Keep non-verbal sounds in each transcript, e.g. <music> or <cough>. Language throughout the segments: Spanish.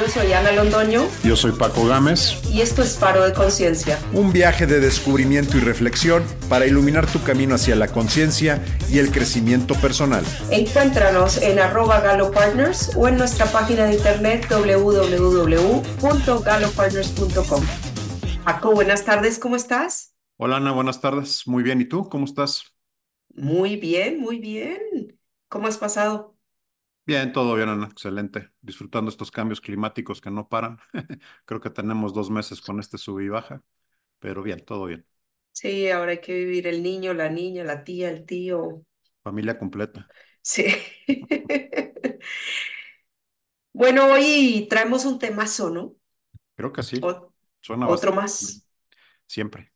Yo soy Ana Londoño. Yo soy Paco Gámez. Y esto es Faro de Conciencia. Un viaje de descubrimiento y reflexión para iluminar tu camino hacia la conciencia y el crecimiento personal. Encuéntranos en arroba galopartners o en nuestra página de internet www.galopartners.com. Paco, buenas tardes, ¿cómo estás? Hola Ana, buenas tardes. Muy bien, ¿y tú? ¿Cómo estás? Muy bien, muy bien. ¿Cómo has pasado? Bien, todo bien, Ana, excelente. Disfrutando estos cambios climáticos que no paran. <laughs> Creo que tenemos dos meses con este sub y baja, pero bien, todo bien. Sí, ahora hay que vivir el niño, la niña, la tía, el tío. Familia completa. Sí. <laughs> Bueno, hoy traemos un temazo, ¿no? Creo que sí. Suena otro más. Siempre.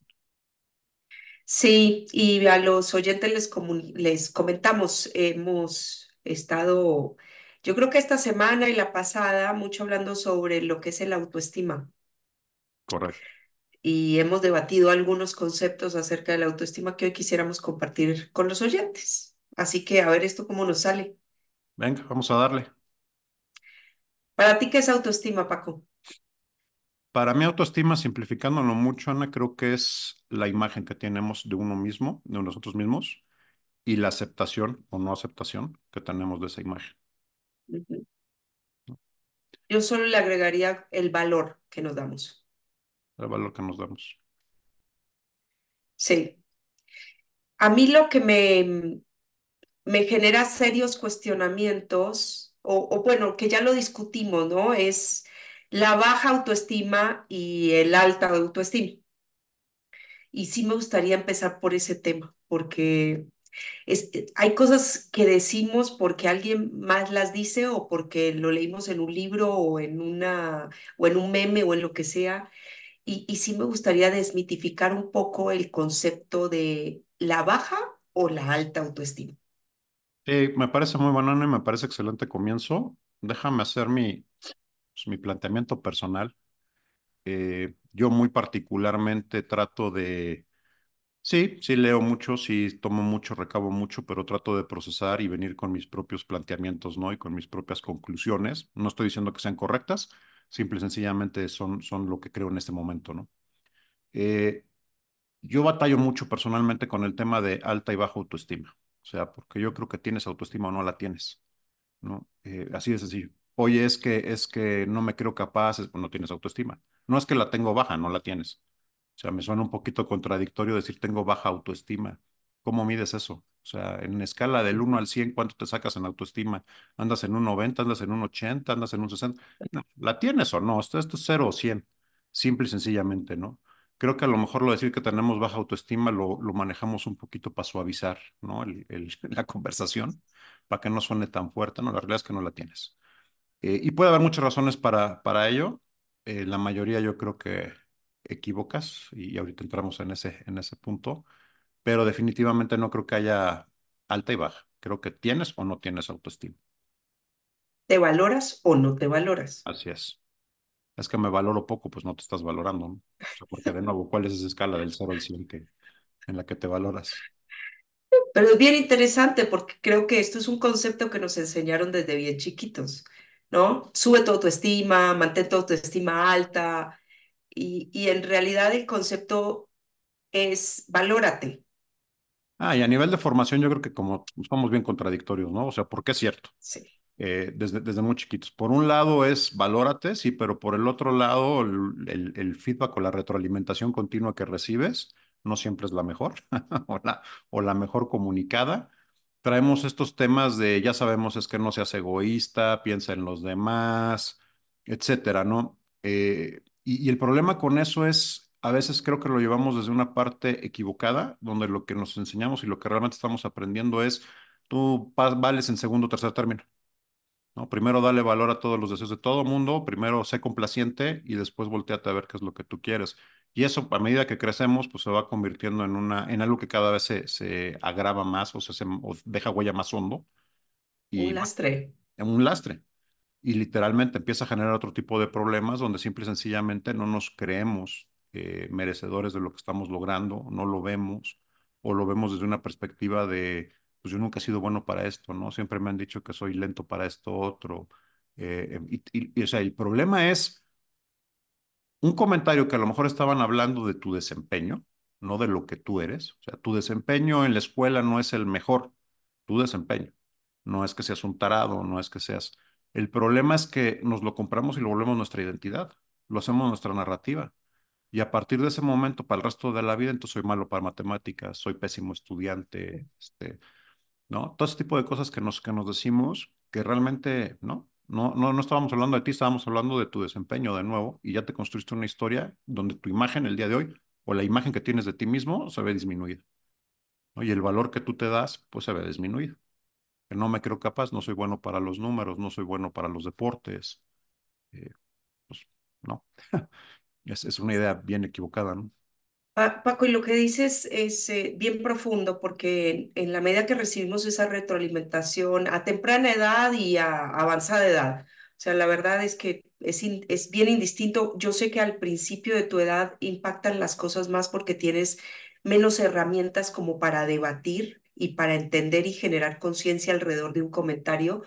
Sí, y a los oyentes les, les comentamos, hemos estado, yo creo que esta semana y la pasada, mucho hablando sobre lo que es el autoestima. Correcto. Y hemos debatido algunos conceptos acerca de la autoestima que hoy quisiéramos compartir con los oyentes. Así que a ver esto cómo nos sale. Venga, vamos a darle. ¿Para ti qué es autoestima, Paco? Para mí autoestima, simplificándolo mucho, Ana, creo que es la imagen que tenemos de uno mismo, de nosotros mismos, y la aceptación o no aceptación que tenemos de esa imagen. Yo solo le agregaría el valor que nos damos. El valor que nos damos. Sí. A mí lo que me, me genera serios cuestionamientos, o, o bueno, que ya lo discutimos, ¿no? Es la baja autoestima y el alta autoestima. Y sí me gustaría empezar por ese tema, porque eh, hay cosas que decimos porque alguien más las dice o porque lo leímos en un libro o en, una, o en un meme o en lo que sea. Y, y sí me gustaría desmitificar un poco el concepto de la baja o la alta autoestima. me parece muy banano y me parece excelente comienzo. Déjame hacer mi, pues, mi planteamiento personal. Eh, yo muy particularmente trato de Sí, sí leo mucho, sí tomo mucho, recabo mucho, pero trato de procesar y venir con mis propios planteamientos, ¿no? Y con mis propias conclusiones. No estoy diciendo que sean correctas, simple y sencillamente son, son lo que creo en este momento, ¿no? Eh, yo batallo mucho personalmente con el tema de alta y baja autoestima. O sea, porque yo creo que tienes autoestima o no la tienes, ¿no? Eh, así es así. Oye, es que, es que no me creo capaz, es, no tienes autoestima. No es que la tengo baja, no la tienes. O sea, me suena un poquito contradictorio decir tengo baja autoestima. ¿Cómo mides eso? O sea, en escala del 1 al 100, ¿cuánto te sacas en autoestima? ¿Andas en un 90, andas en un 80, andas en un 60? ¿La tienes o no? Esto, es 0 o 100, simple y sencillamente, ¿no? Creo que a lo mejor lo decir que tenemos baja autoestima lo, lo manejamos un poquito para suavizar, ¿no? El, <laughs> la conversación, para que no suene tan fuerte, ¿no? La realidad es que no la tienes. Eh, y puede haber muchas razones para, para ello. Eh, la mayoría yo creo que equivocas y ahorita entramos en ese, en ese punto, pero definitivamente no creo que haya alta y baja. Creo que tienes o no tienes autoestima. ¿Te valoras o no te valoras? Así es. Es que me valoro poco, pues no te estás valorando, ¿no? porque de nuevo, ¿cuál es esa escala del 0 al 100 que, en la que te valoras? Pero es bien interesante porque creo que esto es un concepto que nos enseñaron desde bien chiquitos, ¿no? Sube tu autoestima, mantén tu autoestima alta, y, en realidad el concepto es valórate. Ah, y a nivel de formación yo creo que como estamos bien contradictorios, ¿no? O sea, porque es cierto. Sí. Eh, desde, desde muy chiquitos. Por un lado es valórate, sí, pero por el otro lado el, el, feedback o la retroalimentación continua que recibes no siempre es la mejor <laughs> o, la, o la mejor comunicada. Traemos estos temas de, ya sabemos, es que no seas egoísta, piensa en los demás, etcétera, ¿no? Eh, y, el problema con eso es, a veces creo que lo llevamos desde una parte equivocada, donde lo que nos enseñamos y lo que realmente estamos aprendiendo es, tú vales en segundo o tercer término. ¿no? Primero dale valor a todos los deseos de todo mundo, primero sé complaciente y después volteate a ver qué es lo que tú quieres. Y eso, a medida que crecemos, pues se va convirtiendo en, una, en algo que cada vez se, se agrava más o, se, o deja huella más hondo. Y, un lastre. En un lastre y literalmente empieza a generar otro tipo de problemas donde simple y sencillamente no nos creemos eh, merecedores de lo que estamos logrando, no lo vemos o lo vemos desde una perspectiva de, pues yo nunca he sido bueno para esto, ¿no? Siempre me han dicho que soy lento para esto otro, Eh, y, y- o sea, el problema es un comentario que a lo mejor estaban hablando de tu desempeño, no de lo que tú eres. O sea, tu desempeño en la escuela no es el mejor, tu desempeño. No es que seas un tarado, no es que seas... El problema es que nos lo compramos y lo volvemos nuestra identidad, lo hacemos nuestra narrativa. Y a partir de ese momento, para el resto de la vida, entonces soy malo para matemáticas, soy pésimo estudiante, este, ¿no? Todo ese tipo de cosas que nos, que nos decimos que realmente, ¿no? No, no, no estábamos hablando de ti, estábamos hablando de tu desempeño de nuevo y ya te construiste una historia donde tu imagen el día de hoy o la imagen que tienes de ti mismo se ve disminuida, ¿no? Y el valor que tú te das, pues se ve disminuido. Que no me creo capaz, no soy bueno para los números, no soy bueno para los deportes, eh, pues no, <laughs> es, es una idea bien equivocada, ¿no? Pa- Paco, y lo que dices es eh, bien profundo porque en, en la medida que recibimos esa retroalimentación a temprana edad y a avanzada edad, o sea, la verdad es que es, in- es bien indistinto. Yo sé que al principio de tu edad impactan las cosas más porque tienes menos herramientas como para debatir y para entender y generar conciencia alrededor de un comentario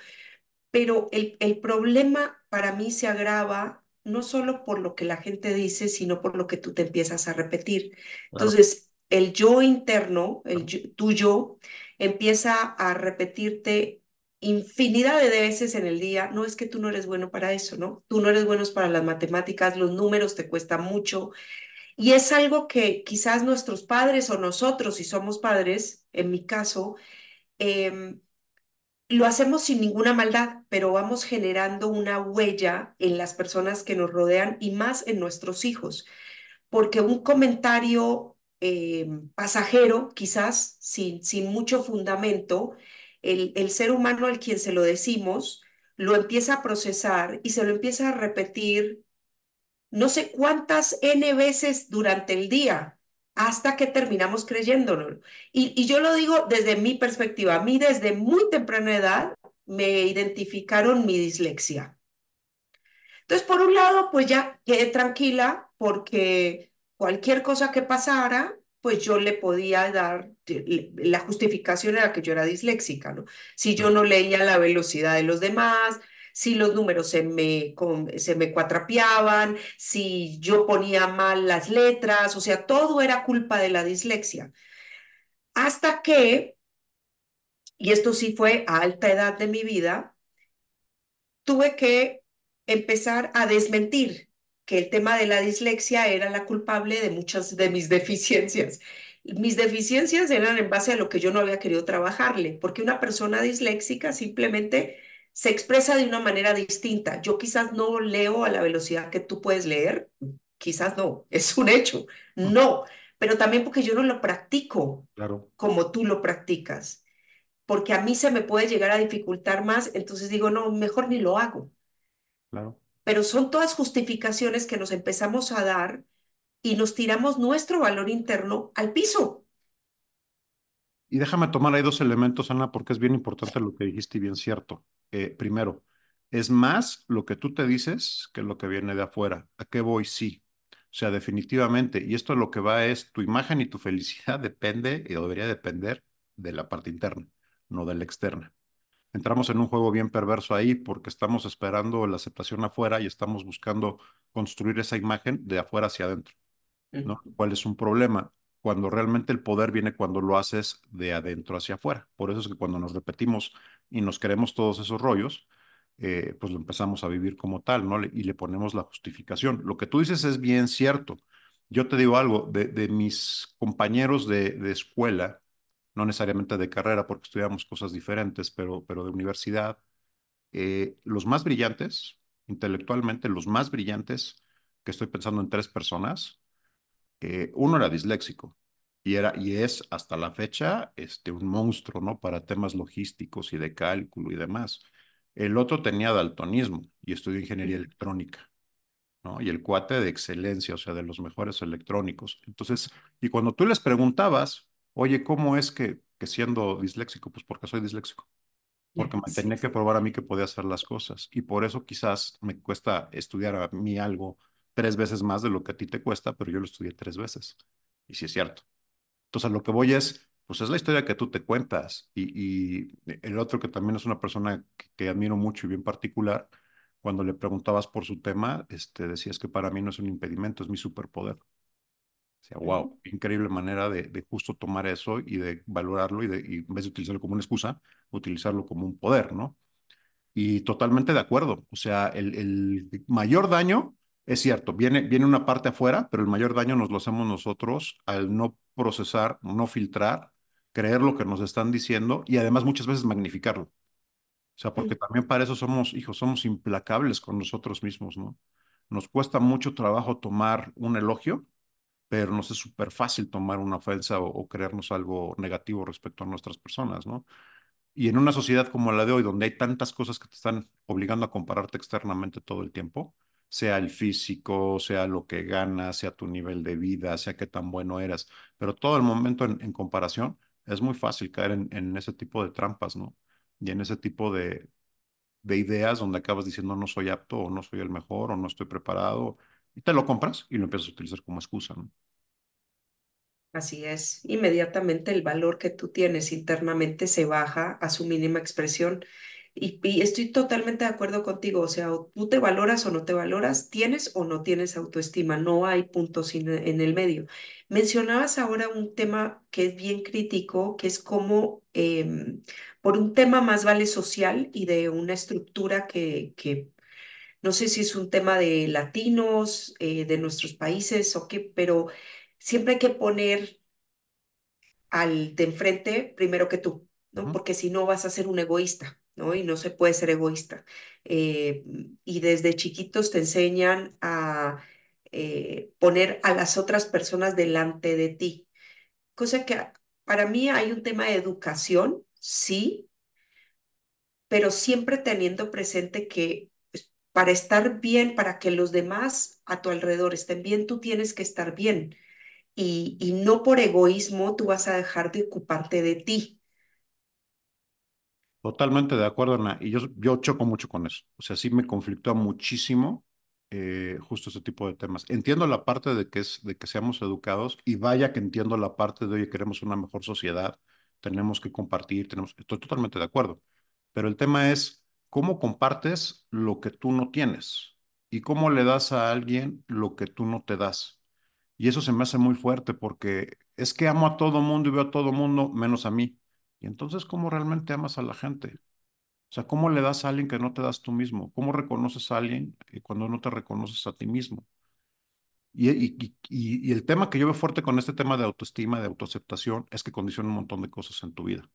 pero el, el problema para mí se agrava no solo por lo que la gente dice, sino por lo que tú te empiezas a repetir. Entonces, el yo interno, el yo- tu yo, empieza a repetirte infinidad de veces en el día, no es que tú no eres bueno para eso, ¿no? Tú no eres bueno para las matemáticas, los números te cuestan mucho, y es algo que quizás nuestros padres o nosotros, si somos padres, en mi caso, em, lo hacemos sin ninguna maldad, pero vamos generando una huella en las personas que nos rodean y más en nuestros hijos, porque un comentario eh, pasajero, quizás sin, sin mucho fundamento, el, el ser humano al quien se lo decimos, lo empieza a procesar y se lo empieza a repetir no sé cuántas N veces durante el día hasta que terminamos creyéndolo. Y, y yo lo digo desde mi perspectiva. A mí desde muy temprana edad me identificaron mi dislexia. Entonces, por un lado, pues ya quedé tranquila porque cualquier cosa que pasara, pues yo le podía dar, la justificación era que yo era disléxica, ¿no? Si yo no leía la velocidad de los demás, si los números se me, con- se me cuatrapeaban, si yo ponía mal las letras, o sea, todo era culpa de la dislexia. Hasta que, y esto sí fue a alta edad de mi vida, tuve que empezar a desmentir que el tema de la dislexia era la culpable de muchas de mis <laughs> deficiencias. Mis deficiencias eran en base a lo que yo no había querido trabajarle, porque una persona disléxica simplemente se expresa de una manera distinta. Yo quizás no leo a la velocidad que tú puedes leer, quizás no, <laughs> es un hecho, no, pero también porque yo no lo practico claro, como tú lo practicas porque a mí se me puede llegar a dificultar más, entonces digo, no, mejor ni lo hago. claro. Pero son todas justificaciones que nos empezamos a dar y nos tiramos nuestro valor interno al piso. Y déjame tomar ahí dos elementos, Ana, porque es bien importante lo que dijiste y bien cierto. Eh, primero, es más lo que tú te dices que lo que viene de afuera. ¿A qué voy? Sí. O sea, definitivamente. Y esto lo que va es tu imagen y tu felicidad <laughs> depende y debería depender de la parte interna, no de la externa. Entramos en un juego bien perverso ahí porque estamos esperando la aceptación afuera y estamos buscando construir esa imagen de afuera hacia adentro. ¿no? ¿Cuál es un problema? Cuando realmente el poder viene cuando lo haces de adentro hacia afuera. Por eso es que cuando nos repetimos y nos queremos todos esos rollos, eh, pues lo empezamos a vivir como tal, ¿no? Y le ponemos la justificación. Lo que tú dices es bien cierto. Yo te digo algo, de, mis compañeros de, de escuela, no necesariamente de carrera, porque estudiamos cosas diferentes, pero, pero de universidad, eh, los más brillantes, intelectualmente, los más brillantes, que estoy pensando en tres personas, eh, uno era disléxico y, era, y es hasta la fecha este, un monstruo, ¿no? Para temas logísticos y de cálculo y demás. El otro tenía daltonismo y estudió ingeniería electrónica, ¿no? Y el cuate de excelencia, o sea, de los mejores electrónicos. Entonces, y cuando tú les preguntabas, oye, ¿cómo es que, que siendo disléxico? Pues porque soy disléxico porque me tenía que probar a mí que podía hacer las cosas. Y por eso quizás me cuesta estudiar a mí algo tres veces más de lo que a ti te cuesta, pero yo lo estudié tres veces. Y sí es cierto. Entonces, a lo que voy es, pues es la historia que tú te cuentas. Y, y el otro que también es una persona que, que admiro mucho y bien particular, cuando le preguntabas por su tema, este, decías que para mí no es un impedimento, es mi superpoder. O sea, wow, increíble manera de, de justo tomar eso y de valorarlo y, de, y en vez de utilizarlo como una excusa, utilizarlo como un poder, ¿no? Y totalmente de acuerdo. O sea, el, el mayor daño, es cierto, viene, viene una parte afuera, pero el mayor daño nos lo hacemos nosotros al no procesar, no filtrar, creer lo que nos están diciendo y además muchas veces magnificarlo. O sea, porque también para eso somos, hijos, somos implacables con nosotros mismos, ¿no? Nos cuesta mucho trabajo tomar un elogio, pero nos es súper fácil tomar una ofensa o, o creernos algo negativo respecto a nuestras personas, ¿no? Y en una sociedad como la de hoy, donde hay tantas cosas que te están obligando a compararte externamente todo el tiempo, sea el físico, sea lo que ganas, sea tu nivel de vida, sea qué tan bueno eras, pero todo el momento en, comparación, es muy fácil caer en, en ese tipo de trampas, ¿no? Y en ese tipo de, de ideas donde acabas diciendo no soy apto o no soy el mejor o no estoy preparado, y te lo compras y lo empiezas a utilizar como excusa, ¿no? Así es, inmediatamente el valor que tú tienes internamente se baja a su mínima expresión. Y, y estoy totalmente de acuerdo contigo, o sea, o tú te valoras o no te valoras, tienes o no tienes autoestima, no hay puntos sin- en el medio. Mencionabas ahora un tema que es bien crítico, que es cómo em, por un tema más vale social y de una estructura que, que no sé si es un tema de latinos, eh, de nuestros países o qué, pero siempre hay que poner al de enfrente primero que tú, ¿no? Ujú. Porque si no vas a ser un egoísta, ¿no? Y no se puede ser egoísta. Eh, y desde chiquitos te enseñan a eh, poner a las otras personas delante de ti, cosa que para mí hay un tema de educación, sí, pero siempre teniendo presente que pues, para estar bien, para que los demás a tu alrededor estén bien, tú tienes que estar bien. Y, y no por egoísmo tú vas a dejar de ocuparte de ti. Totalmente de acuerdo, Ana. Y yo, choco mucho con eso. O sea, sí me conflictúa muchísimo eh, justo ese tipo de temas. Entiendo la parte de que es de que seamos educados y vaya que entiendo la parte de, oye, queremos una mejor sociedad, tenemos que compartir, tenemos, estoy totalmente de acuerdo. Pero el tema es cómo compartes lo que tú no tienes y cómo le das a alguien lo que tú no te das. Y eso se me hace muy fuerte porque es que amo a todo mundo y veo a todo mundo menos a mí. Y entonces, ¿cómo realmente amas a la gente? O sea, ¿cómo le das a alguien que no te das tú mismo? ¿Cómo reconoces a alguien eh, cuando no te reconoces a ti mismo? Y, y, y, el tema que yo veo fuerte con este tema de autoestima, de autoaceptación, es que condiciona un montón de cosas en tu vida.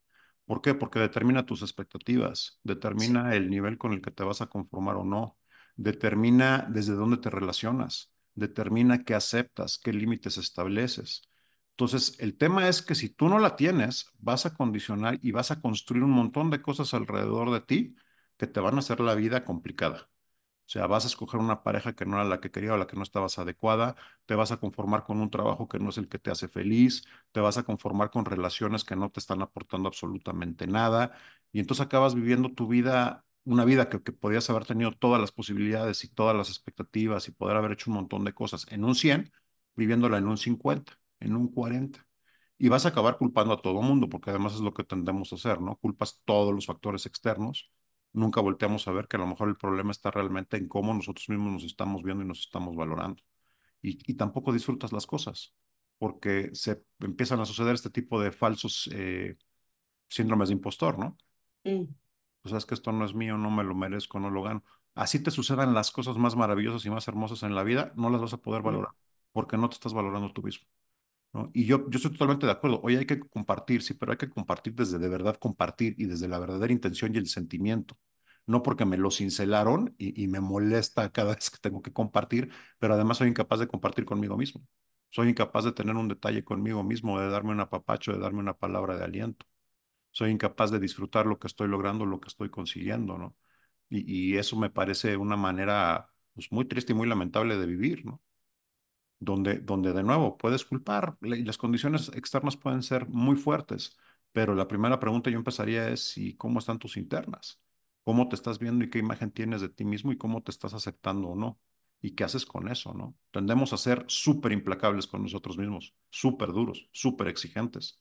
¿Por qué? Porque determina tus expectativas, determina el nivel con el que te vas a conformar o no, determina desde dónde te relacionas, determina qué aceptas, qué límites estableces. Entonces, el tema es que si tú no la tienes, vas a condicionar y vas a construir un montón de cosas alrededor de ti que te van a hacer la vida complicada. O sea, vas a escoger una pareja que no era la que quería o la que no estabas adecuada, te vas a conformar con un trabajo que no es el que te hace feliz, te vas a conformar con relaciones que no te están aportando absolutamente nada, y entonces acabas viviendo tu vida, una vida que, podías haber tenido todas las posibilidades y todas las expectativas y poder haber hecho un montón de cosas en un 100, viviéndola en un 50, en un 40. Y vas a acabar culpando a todo mundo, porque además es lo que tendemos a hacer, ¿no? Culpas todos los factores externos nunca volteamos a ver que a lo mejor el problema está realmente en cómo nosotros mismos nos estamos viendo y nos estamos valorando. Y, y tampoco disfrutas las cosas, porque se empiezan a suceder este tipo de falsos eh, síndromes de impostor, ¿no? Mm, O sea, es que esto no es mío, no me lo merezco, no lo gano. Así te sucedan las cosas más maravillosas y más hermosas en la vida, no las vas a poder mm, valorar, porque no te estás valorando tú mismo. Y yo, yo estoy totalmente de acuerdo. Hoy hay que compartir, sí, pero hay que compartir desde de verdad compartir y desde la verdadera intención y el sentimiento. No porque me lo cincelaron y, y me molesta cada <laughs> vez que tengo que compartir, pero además soy incapaz de compartir conmigo mismo. Soy incapaz de tener un detalle conmigo mismo, de darme un apapacho, de darme una palabra de aliento. Soy incapaz de disfrutar lo que estoy logrando, lo que estoy consiguiendo, ¿no? Y, y eso me parece una manera pues, muy triste y muy lamentable de vivir, ¿no? Donde, donde de nuevo puedes culpar la- y las condiciones externas pueden ser muy fuertes, pero la primera pregunta yo empezaría es si cómo están tus internas, cómo te estás viendo y qué imagen tienes de ti mismo y cómo te estás aceptando o no. ¿Y qué haces con eso, no? Tendemos a ser súper implacables con nosotros mismos, súper duros, súper exigentes,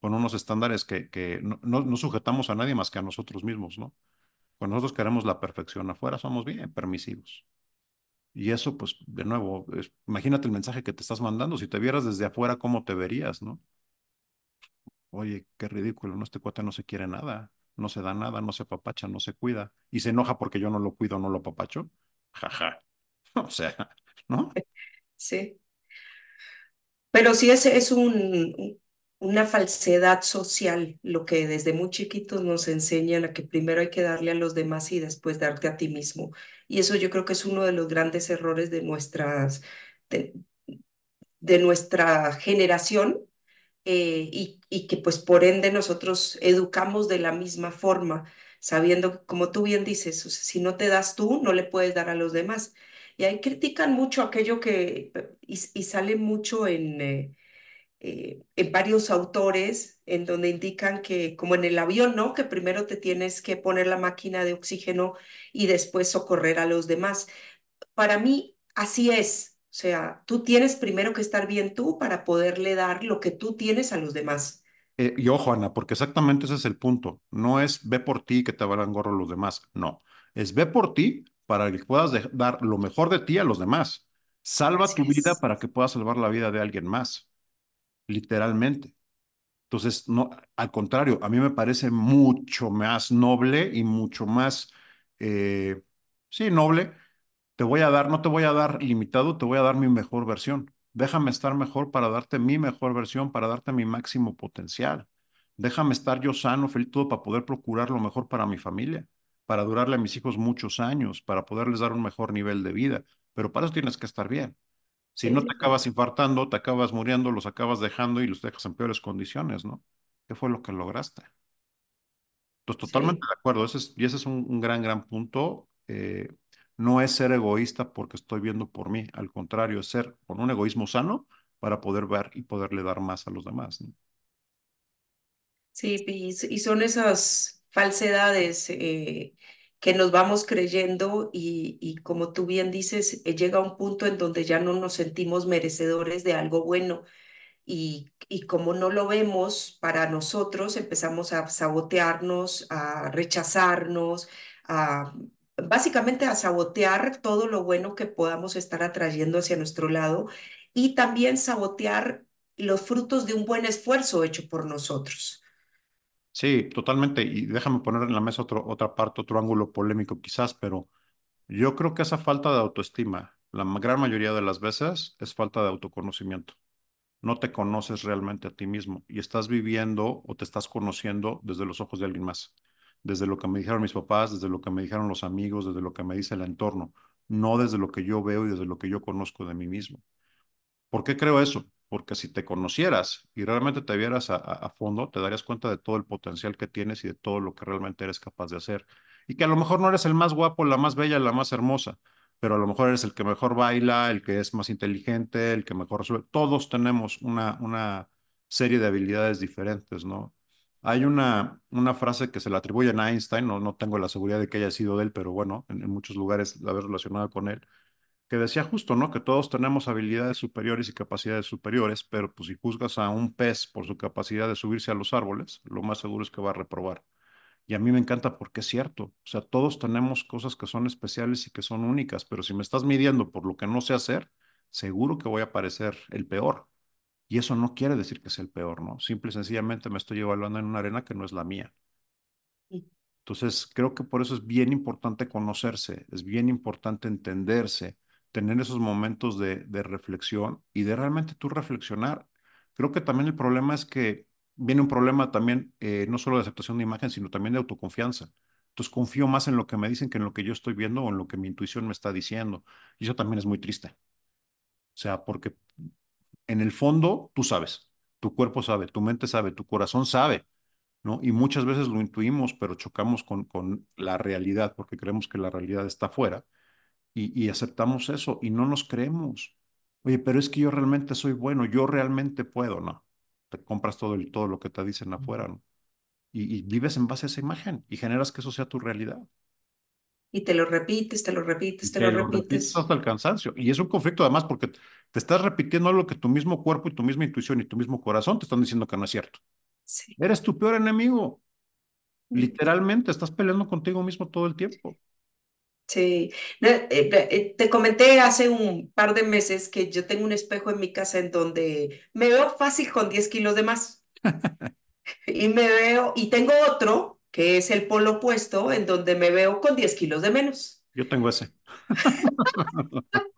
con unos estándares que, que no, no, no sujetamos a nadie más que a nosotros mismos, ¿no? Cuando nosotros queremos la perfección afuera, somos bien permisivos. Y eso, pues, de nuevo, imagínate el mensaje que te estás mandando. Si te vieras desde afuera, ¿cómo te verías, no? Oye, qué ridículo, ¿no? Este cuate no se quiere nada, no se da nada, no se apapacha, no se cuida. Y se enoja porque yo no lo cuido, no lo apapacho. Jaja. <laughs> O sea, ¿no? Sí. Pero sí es, es un, una falsedad social lo que desde muy chiquitos nos enseñan a que primero hay que darle a los demás y después darte a ti mismo. Y eso yo creo que es uno de los grandes errores de nuestras, de, de nuestra generación eh, y, y que pues por ende nosotros educamos de la misma forma, sabiendo que como tú bien dices, si no te das tú, no le puedes dar a los demás. Y ahí critican mucho aquello que, y, y sale mucho en, eh, eh, en varios autores, en donde indican que, como en el avión, ¿no? Que primero te tienes que poner la máquina de oxígeno y después socorrer a los demás. Para mí, así es. O sea, tú tienes primero que estar bien tú para poderle dar lo que tú tienes a los demás. Eh, y ojo, Ana, porque exactamente ese es el punto. No es ve por ti que te valgan gorro los demás. No. Es ve por ti para que puedas dar lo mejor de ti a los demás. Salva Así tu vida para que puedas salvar la vida de alguien más, literalmente. Entonces, no, al contrario, a mí me parece mucho más noble y mucho más, eh, sí, noble te voy a dar, no te voy a dar limitado, te voy a dar mi mejor versión. Déjame estar mejor para darte mi mejor versión, para darte mi máximo potencial. Déjame estar yo sano, feliz, todo para poder procurar lo mejor para mi familia, para durarle a mis hijos muchos años, para poderles dar un mejor nivel de vida. Pero para eso tienes que estar bien. Si no te acabas infartando, te acabas muriendo, los acabas dejando y los dejas en peores condiciones, ¿no? ¿Qué fue lo que lograste? Pues totalmente sí, de acuerdo, ese es, y ese es un, un gran, gran punto. Eh, no es ser egoísta porque estoy viendo por mí, al contrario, es ser con un egoísmo sano para poder ver y poderle dar más a los demás, ¿no? sí, y, y son esas falsedades eh, que nos vamos creyendo y, y como tú bien dices, eh, llega un punto en donde ya no nos sentimos merecedores de algo bueno y, y como no lo vemos para nosotros, empezamos a sabotearnos, a rechazarnos, a básicamente a sabotear todo lo bueno que podamos estar atrayendo hacia nuestro lado y también sabotear los frutos de un buen esfuerzo hecho por nosotros. Sí, totalmente. Y déjame poner en la mesa otro, otra parte, otro ángulo polémico quizás, pero yo creo que esa falta de autoestima, la gran mayoría de las veces, es falta de autoconocimiento. No te conoces realmente a ti mismo y estás viviendo o te estás conociendo desde los ojos de alguien más, desde lo que me dijeron mis papás, desde lo que me dijeron los amigos, desde lo que me dice el entorno, no desde lo que yo veo y desde lo que yo conozco de mí mismo. ¿Por qué creo eso? Porque si te conocieras y realmente te vieras a, fondo, te darías cuenta de todo el potencial que tienes y de todo lo que realmente eres capaz de hacer. Y que a lo mejor no eres el más guapo, la más bella, la más hermosa, pero a lo mejor eres el que mejor baila, el que es más inteligente, el que mejor resuelve. Todos tenemos una, una serie de habilidades diferentes, ¿no? Hay una, una frase que se le atribuye a Einstein, no, no tengo la seguridad de que haya sido de él, pero bueno, en, en muchos lugares la veo relacionada con él que decía justo, ¿no? Que todos tenemos habilidades superiores y capacidades superiores, pero pues si juzgas a un pez por su capacidad de subirse a los árboles, lo más seguro es que va a reprobar. Y a mí me encanta porque es cierto, o sea, todos tenemos cosas que son especiales y que son únicas, pero si me estás midiendo por lo que no sé hacer, seguro que voy a parecer el peor. Y eso no quiere decir que sea el peor, ¿no? Simple y sencillamente me estoy evaluando en una arena que no es la mía. Entonces, creo que por eso es bien importante conocerse, es bien importante entenderse, tener esos momentos de, reflexión y de realmente tú reflexionar. Creo que también el problema es que viene un problema también, eh, no solo de aceptación de imagen, sino también de autoconfianza. Entonces, confío más en lo que me dicen que en lo que yo estoy viendo o en lo que mi intuición me está diciendo. Y eso también es muy triste. O sea, porque en el fondo tú sabes, tu cuerpo sabe, tu mente sabe, tu corazón sabe ¿no? Y muchas veces lo intuimos, pero chocamos con, con la realidad porque creemos que la realidad está afuera y, y aceptamos eso y no nos creemos. Oye, pero es que yo realmente soy bueno, yo realmente puedo, ¿no? Te compras todo, el, todo lo que te dicen afuera, ¿no? Y, y vives en base a esa imagen y generas que eso sea tu realidad. Y te lo repites, te lo repites, te lo te lo repites repites. hasta el cansancio. Y es un conflicto además porque te estás repitiendo lo que tu mismo cuerpo y tu misma intuición y tu mismo corazón te están diciendo que no es cierto. Sí. Eres tu peor enemigo. Literalmente, estás peleando contigo mismo todo el tiempo. Sí, eh, eh, te comenté hace un par de meses que yo tengo un espejo en mi casa en donde me veo fácil con 10 kilos de más <laughs> y me veo, y tengo otro que es el polo opuesto en donde me veo con 10 kilos de menos. Yo tengo ese. <laughs>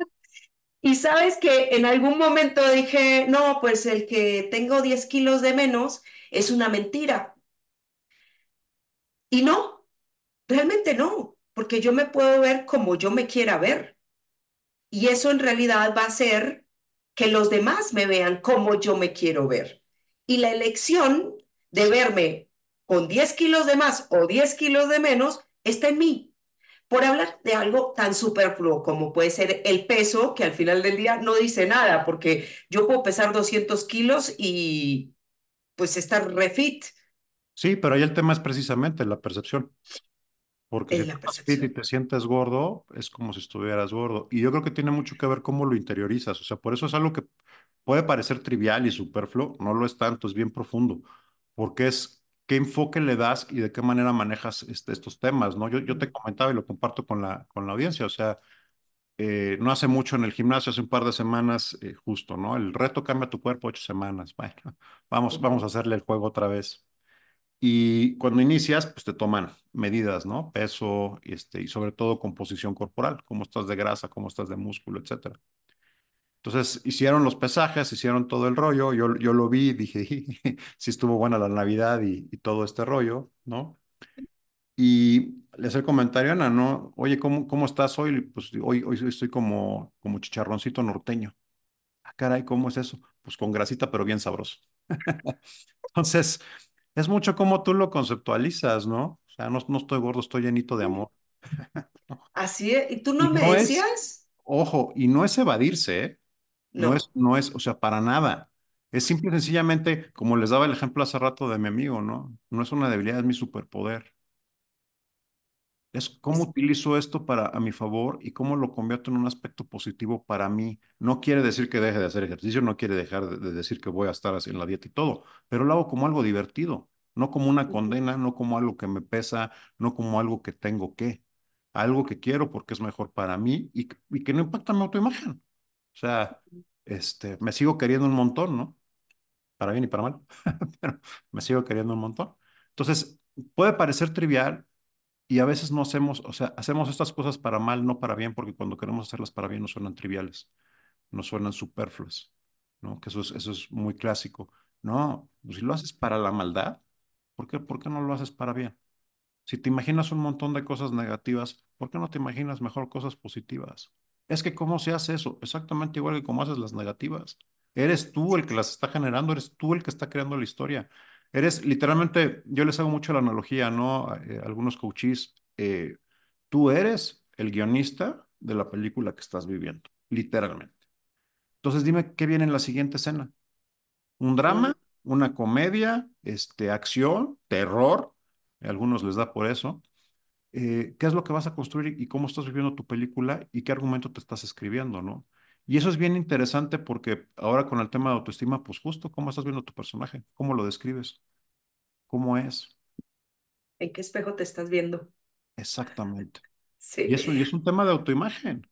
Y sabes que en algún momento dije, no, pues el que tengo 10 kilos de menos es una mentira. Y no, realmente no, porque yo me puedo ver como yo me quiera ver. Y eso en realidad va a hacer que los demás me vean como yo me quiero ver. Y la elección de verme con 10 kilos de más o 10 kilos de menos está en mí. Por hablar de algo tan superfluo como puede ser el peso, que al final del día no dice nada, porque yo puedo pesar 200 kilos y pues estar refit Sí, pero ahí el tema es precisamente la percepción. Porque si la te sientes gordo, es como si estuvieras gordo. Y yo creo que tiene mucho que ver cómo lo interiorizas. O sea, por eso es algo que puede parecer trivial y superfluo, no lo es tanto, es bien profundo. Porque es qué enfoque le das y de qué manera manejas este, estos temas, ¿no? Yo, yo te comentaba y lo comparto con la, con la audiencia. O sea, eh, no hace mucho en el gimnasio, hace un par de semanas, eh, justo, ¿no? El reto cambia tu cuerpo ocho semanas. <laughs> Bueno, vamos, vamos a hacerle el juego otra vez. Y cuando inicias, pues te toman medidas, ¿no? Peso, este, y sobre todo composición corporal, cómo estás de grasa, cómo estás de músculo, etcétera. Entonces hicieron los pesajes, hicieron todo el rollo, yo, yo lo vi, <laughs> dije, sí estuvo buena la Navidad y, y todo este rollo, ¿no? Y le hace el comentario a Ana, ¿no? Oye, ¿cómo, cómo estás hoy? Pues hoy, hoy estoy como, como chicharroncito norteño. Ah, caray, ¿cómo es eso? Pues con grasita, pero bien sabroso. <laughs> Entonces, es mucho como tú lo conceptualizas, ¿no? O sea, no, no estoy gordo, estoy llenito de amor. <laughs> Así es. ¿Y tú Y no me no es, decías? ojo, y no es evadirse, ¿eh? No es, No. no es, o sea, para nada. Es simple y sencillamente, como les daba el ejemplo hace rato de mi amigo, ¿no? No es una debilidad, es mi superpoder. Es cómo utilizo esto para a mi favor y cómo lo convierto en un aspecto positivo para mí. No quiere decir que deje de hacer ejercicio, no quiere dejar de, de decir que voy a estar así en la dieta y todo, pero lo hago como algo divertido, no como una condena, no como algo que me pesa, no como algo que tengo que, algo que quiero porque es mejor para mí y, que- y que no impacta mi autoimagen. O sea, este, me sigo queriendo un montón, ¿no? Para bien y para mal, <laughs> pero me sigo queriendo un montón. Entonces, puede parecer trivial y a veces no hacemos, o sea, hacemos estas cosas para mal, no para bien, porque cuando queremos hacerlas para bien no suenan triviales, no suenan superfluas, ¿no? Que eso es, eso es muy clásico. No, pues si lo haces para la maldad, ¿por qué, por qué no lo haces para bien? Si te imaginas un montón de cosas negativas, ¿por qué no te imaginas mejor cosas positivas? Es que ¿cómo se hace eso? Exactamente igual que cómo haces las negativas. Eres tú el que las está generando, eres tú el que está creando la historia. Eres literalmente, yo les hago mucho la analogía, ¿no? Eh, algunos coaches, eh, tú eres el guionista de la película que estás viviendo, literalmente. Entonces dime qué viene en la siguiente escena. ¿Un drama? ¿Una comedia? Este, acción? ¿Terror? A algunos les da por eso eh, qué es lo que vas a construir y cómo estás viviendo tu película y qué argumento te estás escribiendo, ¿no? Y eso es bien interesante porque ahora con el tema de autoestima, pues justo cómo estás viendo tu personaje, cómo lo describes, cómo es, ¿En qué espejo te estás viendo? exactamente. <laughs> Y Sí. eso, y es un tema de autoimagen.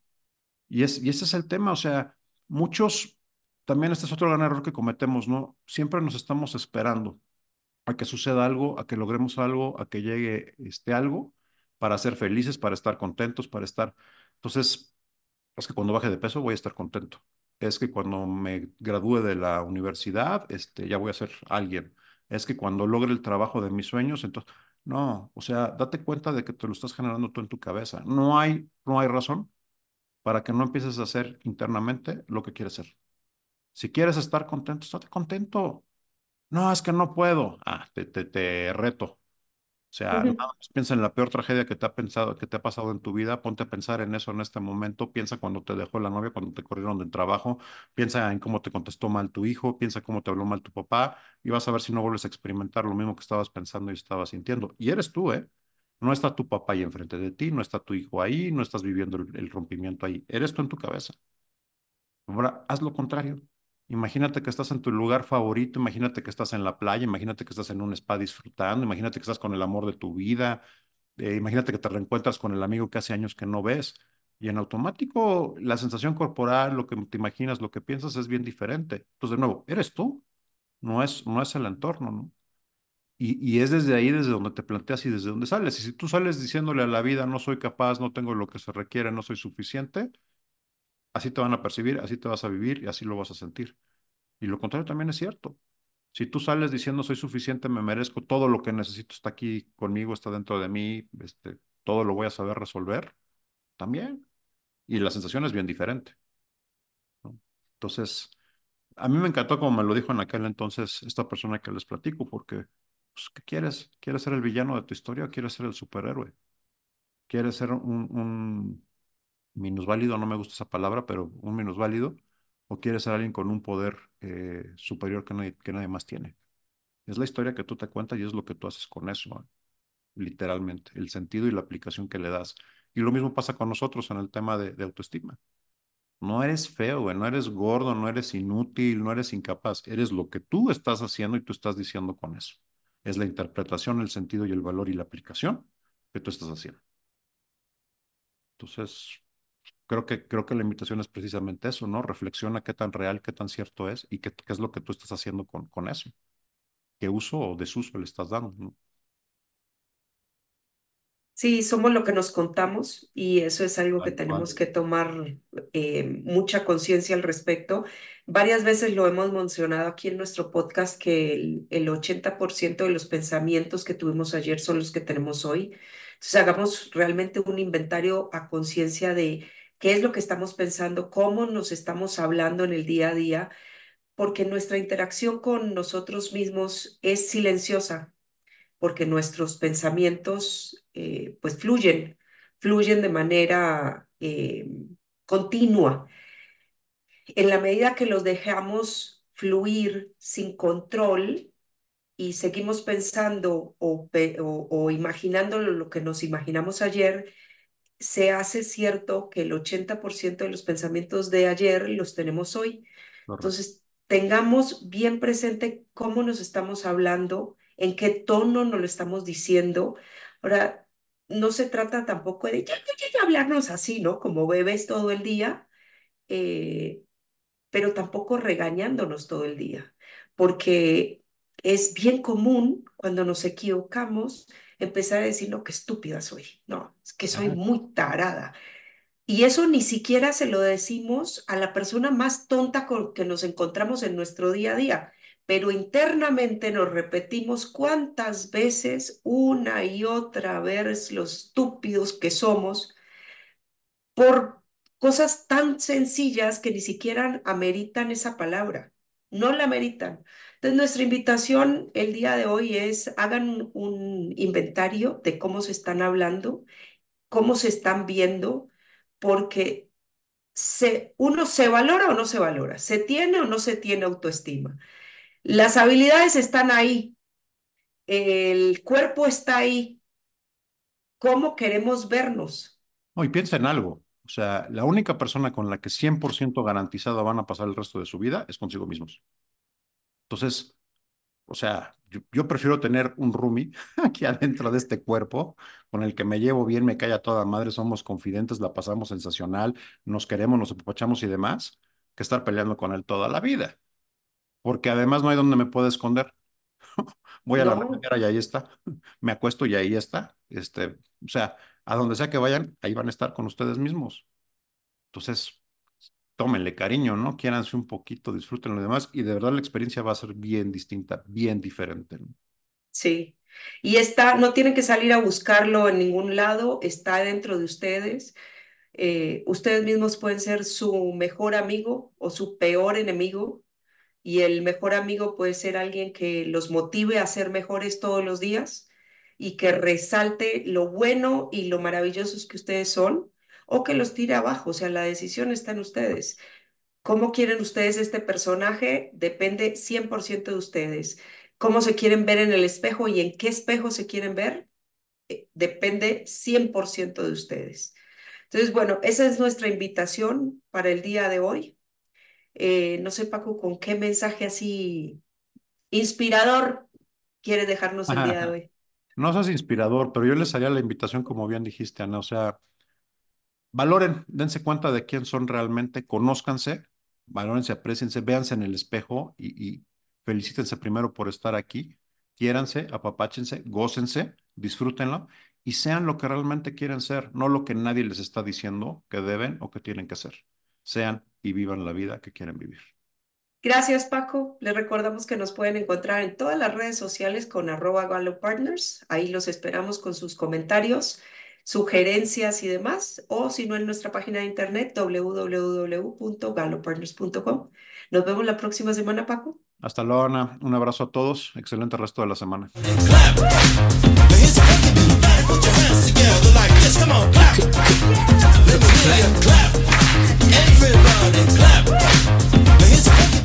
Y, es, y ese es el tema, o sea, muchos, también este es otro gran error que cometemos, ¿no? Siempre nos estamos esperando a que suceda algo, a que logremos algo, a que llegue este algo para ser felices, para estar contentos, para estar. Entonces, Es que cuando baje de peso voy a estar contento. Es que cuando me gradúe de la universidad, este, ya voy a ser alguien. Es que cuando logre el trabajo de mis sueños, entonces, no, o sea, date cuenta de que te lo estás generando tú en tu cabeza. No hay, no hay razón para que no empieces a hacer internamente lo que quieres ser. Si quieres estar contento, estate contento. No, es que no puedo. Ah, te, te, te reto. O sea, nada más piensa en la peor tragedia que te ha pensado, que te ha pasado en tu vida, ponte a pensar en eso en este momento, piensa cuando te dejó la novia, cuando te corrieron del trabajo, piensa en cómo te contestó mal tu hijo, piensa cómo te habló mal tu papá y vas a ver si no vuelves a experimentar lo mismo que estabas pensando y estabas sintiendo. Y eres tú, ¿eh? No está tu papá ahí enfrente de ti, no está tu hijo ahí, no estás viviendo el, el rompimiento ahí, eres tú en tu cabeza. Ahora, haz lo contrario. Imagínate que estás en tu lugar favorito, imagínate que estás en la playa, imagínate que estás en un spa disfrutando, imagínate que estás con el amor de tu vida, eh, imagínate que te reencuentras con el amigo que hace años que no ves. Y en automático la sensación corporal, lo que te imaginas, lo que piensas es bien diferente. Entonces, de nuevo, eres tú, no es, no es el entorno, ¿no? Y, y es desde ahí, desde donde te planteas y desde donde sales. Y si tú sales diciéndole a la vida, no soy capaz, no tengo lo que se requiere, no soy suficiente, así te van a percibir, así te vas a vivir y así lo vas a sentir. Y lo contrario también es cierto. Si tú sales diciendo soy suficiente, me merezco, todo lo que necesito está aquí conmigo, está dentro de mí, este, todo lo voy a saber resolver, también. Y la sensación es bien diferente. Entonces, a mí me encantó como me lo dijo en aquel entonces esta persona que les platico, porque, pues, ¿qué quieres? ¿Quieres ser el villano de tu historia o quieres ser el superhéroe? ¿Quieres ser un, un minusválido? No me gusta esa palabra, pero un minusválido. ¿O quieres ser alguien con un poder eh, superior que nadie, que nadie más tiene? Es la historia que tú te cuentas y es lo que tú haces con eso, literalmente, el sentido y la aplicación que le das. Y lo mismo pasa con nosotros en el tema de, de autoestima. No eres feo, güey, no eres gordo, no eres inútil, no eres incapaz. Eres lo que tú estás haciendo y tú estás diciendo con eso. Es la interpretación, el sentido y el valor y la aplicación que tú estás haciendo. Entonces, creo que, creo que la invitación es precisamente eso, ¿no? Reflexiona qué tan real, qué tan cierto es y qué, qué es lo que tú estás haciendo con, con eso. ¿Qué uso o desuso le estás dando, ¿no? Sí, somos lo que nos contamos y eso es algo que tenemos que tomar eh, mucha conciencia al respecto. Varias veces lo hemos mencionado aquí en nuestro podcast que el, el 80% de los pensamientos que tuvimos ayer son los que tenemos hoy. Entonces hagamos realmente un inventario a conciencia de qué es lo que estamos pensando, cómo nos estamos hablando en el día a día, porque nuestra interacción con nosotros mismos es silenciosa porque nuestros pensamientos eh, pues fluyen, fluyen de manera eh, continua. En la medida que los dejamos fluir sin control y seguimos pensando o, o, o imaginando lo que nos imaginamos ayer, se hace cierto que el 80% de los pensamientos de ayer los tenemos hoy. Correcto. Entonces, tengamos bien presente cómo nos estamos hablando, en qué tono nos lo estamos diciendo. Ahora, no se trata tampoco de ya, ya, ya, hablarnos así, ¿no? Como bebés todo el día, eh, pero tampoco regañándonos todo el día, porque es bien común cuando nos equivocamos empezar a decir, no, qué estúpida soy, no, es que soy muy tarada. Y eso ni siquiera se lo decimos a la persona más tonta con que nos encontramos en nuestro día a día, pero internamente nos repetimos cuántas veces, una y otra vez, los estúpidos que somos por cosas tan sencillas que ni siquiera ameritan esa palabra, no la ameritan. Entonces, nuestra invitación el día de hoy es hagan un, inventario de cómo se están hablando, cómo se están viendo, porque se, uno se valora o no se valora, se tiene o no se tiene autoestima. Las habilidades están ahí, el cuerpo está ahí, ¿cómo queremos vernos? No, y piensa en algo. O sea, la única persona con la que 100% garantizado van a pasar el resto de su vida es consigo mismos. Entonces, o sea, yo, yo prefiero tener un roomie <laughs> aquí adentro de este cuerpo con el que me llevo bien, me cae a toda madre, somos confidentes, la pasamos sensacional, nos queremos, nos apapachamos y demás, que estar peleando con él toda la vida. Porque además no hay donde me pueda esconder. <laughs> Voy a la regadera y ahí está. <laughs> Me acuesto y ahí está. Este, o sea, a donde sea que vayan, ahí van a estar con ustedes mismos. Entonces, tómenle cariño, ¿no? Quiéranse un poquito, disfruten lo demás y de verdad la experiencia va a ser bien distinta, bien diferente. Sí. Y está, no tienen que salir a buscarlo en ningún lado, está dentro de ustedes. Eh, ustedes mismos pueden ser su mejor amigo o su peor enemigo. Y el mejor amigo puede ser alguien que los motive a ser mejores todos los días y que resalte lo bueno y lo maravillosos que ustedes son o que los tire abajo. O sea, la decisión está en ustedes. ¿Cómo quieren ustedes este personaje? Depende 100% de ustedes. ¿Cómo se quieren ver en el espejo y en qué espejo se quieren ver? Eh, Depende 100% de ustedes. Entonces, bueno, esa es nuestra invitación para el día de hoy. Eh, no sé, Paco, con qué mensaje así inspirador quieres dejarnos el día de <laughs> hoy. No seas inspirador, pero yo les haría la invitación, como bien dijiste, Ana, o sea, valoren, dense cuenta de quién son realmente, conózcanse, valórense, apreciense, véanse en el espejo y, felicítense primero por estar aquí, quiéranse, apapáchense, gócense, disfrútenlo y sean lo que realmente quieren ser, no lo que nadie les está diciendo que deben o que tienen que ser. Sean y vivan la vida que quieren vivir. Gracias, Paco. Les recordamos que nos pueden encontrar en todas las redes sociales con arroba Partners. Ahí los esperamos con sus comentarios, sugerencias y demás. O si no, en nuestra página de internet www.galopartners.com. Nos vemos la próxima semana, Paco. Hasta luego, Ana. Un abrazo a todos. Excelente resto de la semana. Everybody clap. Now here's a funky